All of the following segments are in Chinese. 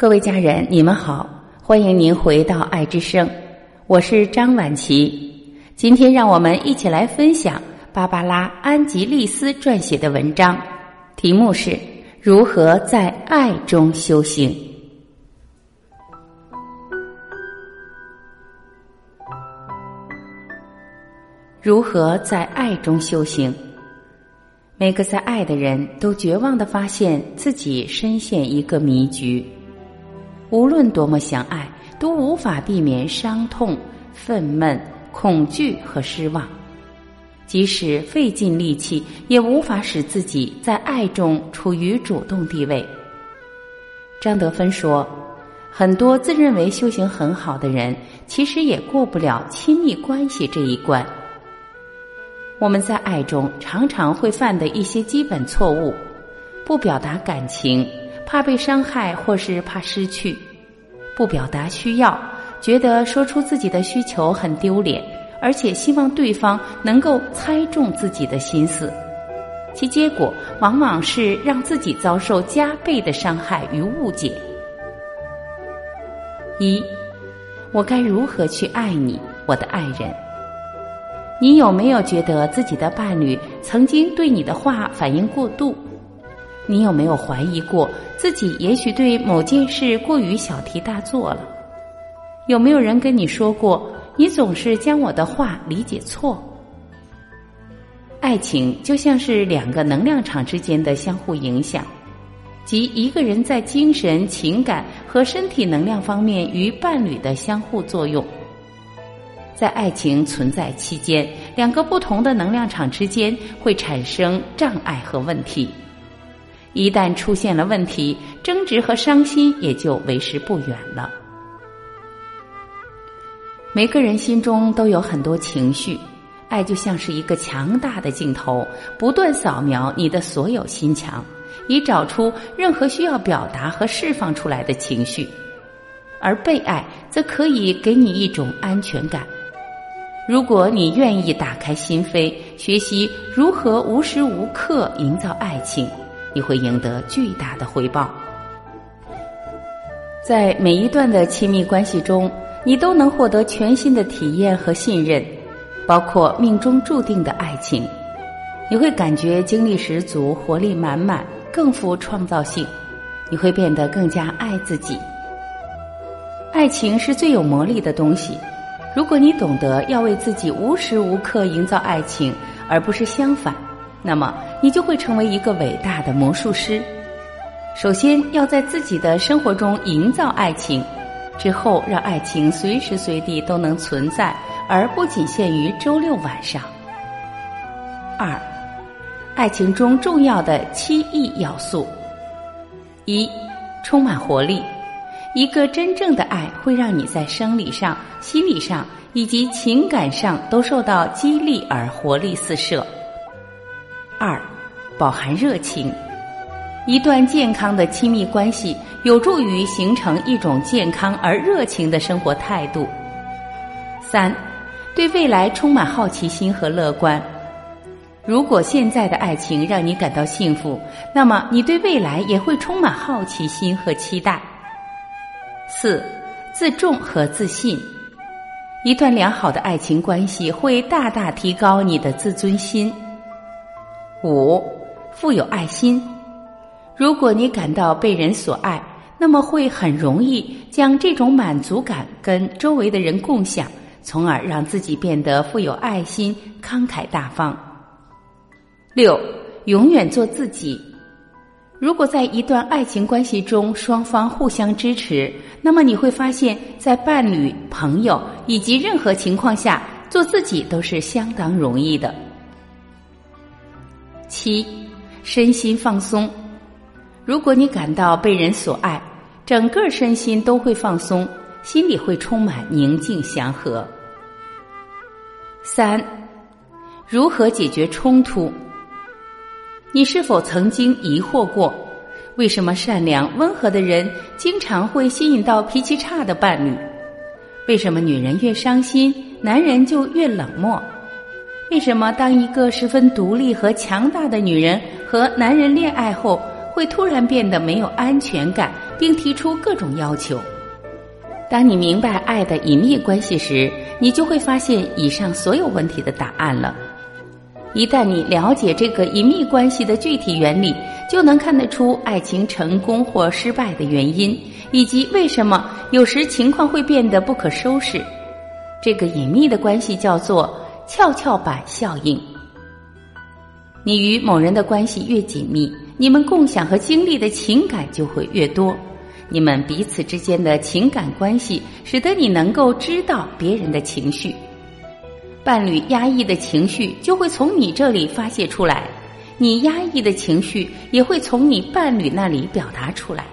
各位家人，你们好，欢迎您回到爱之声，我是张婉琪。今天让我们一起来分享芭芭拉·安吉丽斯撰写的文章，题目是《如何在爱中修行》。如何在爱中修行？每个在爱的人都绝望的发现自己深陷一个迷局。无论多么相爱，都无法避免伤痛、愤懑、恐惧和失望。即使费尽力气，也无法使自己在爱中处于主动地位。张德芬说：“很多自认为修行很好的人，其实也过不了亲密关系这一关。”我们在爱中常常会犯的一些基本错误：不表达感情。怕被伤害，或是怕失去，不表达需要，觉得说出自己的需求很丢脸，而且希望对方能够猜中自己的心思，其结果往往是让自己遭受加倍的伤害与误解。一，我该如何去爱你，我的爱人？你有没有觉得自己的伴侣曾经对你的话反应过度？你有没有怀疑过自己也许对某件事过于小题大做了？有没有人跟你说过你总是将我的话理解错？爱情就像是两个能量场之间的相互影响，即一个人在精神、情感和身体能量方面与伴侣的相互作用。在爱情存在期间，两个不同的能量场之间会产生障碍和问题。一旦出现了问题，争执和伤心也就为时不远了。每个人心中都有很多情绪，爱就像是一个强大的镜头，不断扫描你的所有心墙，以找出任何需要表达和释放出来的情绪。而被爱则可以给你一种安全感。如果你愿意打开心扉，学习如何无时无刻营造爱情。你会赢得巨大的回报。在每一段的亲密关系中，你都能获得全新的体验和信任，包括命中注定的爱情。你会感觉精力十足、活力满满，更富创造性。你会变得更加爱自己。爱情是最有魔力的东西。如果你懂得要为自己无时无刻营造爱情，而不是相反。那么，你就会成为一个伟大的魔术师。首先要在自己的生活中营造爱情，之后让爱情随时随地都能存在，而不仅限于周六晚上。二，爱情中重要的七亿要素：一，充满活力。一个真正的爱会让你在生理上、心理上以及情感上都受到激励而活力四射。二，饱含热情。一段健康的亲密关系有助于形成一种健康而热情的生活态度。三，对未来充满好奇心和乐观。如果现在的爱情让你感到幸福，那么你对未来也会充满好奇心和期待。四，自重和自信。一段良好的爱情关系会大大提高你的自尊心。五，富有爱心。如果你感到被人所爱，那么会很容易将这种满足感跟周围的人共享，从而让自己变得富有爱心、慷慨大方。六，永远做自己。如果在一段爱情关系中双方互相支持，那么你会发现在伴侣、朋友以及任何情况下，做自己都是相当容易的。七，身心放松。如果你感到被人所爱，整个身心都会放松，心里会充满宁静祥和。三，如何解决冲突？你是否曾经疑惑过，为什么善良温和的人经常会吸引到脾气差的伴侣？为什么女人越伤心，男人就越冷漠？为什么当一个十分独立和强大的女人和男人恋爱后，会突然变得没有安全感，并提出各种要求。当你明白爱的隐秘关系时，你就会发现以上所有问题的答案了。一旦你了解这个隐秘关系的具体原理，就能看得出爱情成功或失败的原因，以及为什么有时情况会变得不可收拾。这个隐秘的关系叫做跷跷板效应。你与某人的关系越紧密，你们共享和经历的情感就会越多。你们彼此之间的情感关系，使得你能够知道别人的情绪。伴侣压抑的情绪就会从你这里发泄出来，你压抑的情绪也会从你伴侣那里表达出来。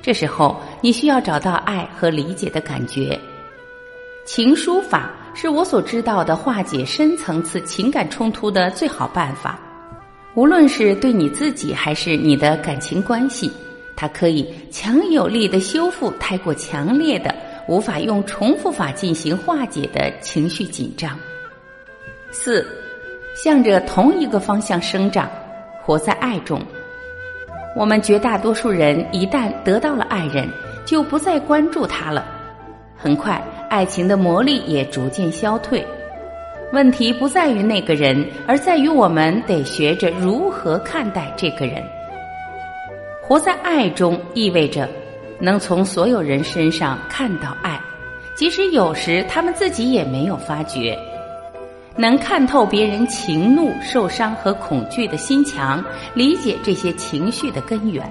这时候，你需要找到爱和理解的感觉。情书法是我所知道的化解深层次情感冲突的最好办法，无论是对你自己还是你的感情关系。它可以强有力的修复太过强烈的、无法用重复法进行化解的情绪紧张。四，向着同一个方向生长，活在爱中。我们绝大多数人一旦得到了爱人，就不再关注他了。很快，爱情的魔力也逐渐消退。问题不在于那个人，而在于我们得学着如何看待这个人。活在爱中意味着能从所有人身上看到爱，即使有时他们自己也没有发觉；能看透别人情怒、受伤和恐惧的心墙，理解这些情绪的根源，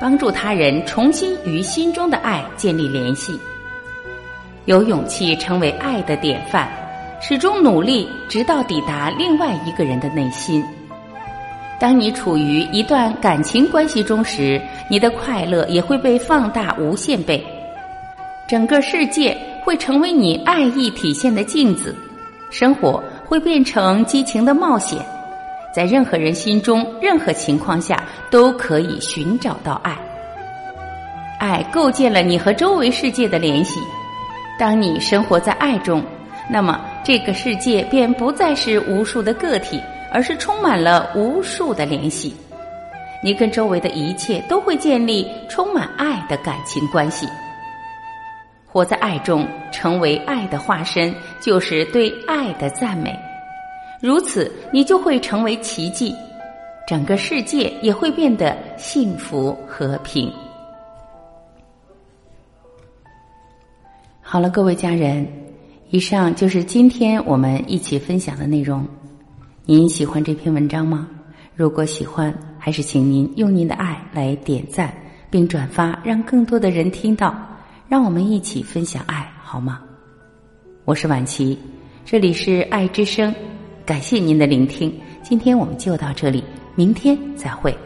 帮助他人重新与心中的爱建立联系，有勇气成为爱的典范，始终努力直到抵达另外一个人的内心。当你处于一段感情关系中时，你的快乐也会被放大无限倍，整个世界会成为你爱意体现的镜子，生活会变成激情的冒险，在任何人心中、任何情况下都可以寻找到爱。爱构建了你和周围世界的联系，当你生活在爱中，那么这个世界便不再是无数的个体。而是充满了无数的联系，你跟周围的一切都会建立充满爱的感情关系。活在爱中，成为爱的化身，就是对爱的赞美。如此，你就会成为奇迹，整个世界也会变得幸福和平。好了，各位家人，以上就是今天我们一起分享的内容。您喜欢这篇文章吗？如果喜欢，还是请您用您的爱来点赞并转发，让更多的人听到，让我们一起分享爱，好吗？我是婉琪，这里是爱之声，感谢您的聆听，今天我们就到这里，明天再会。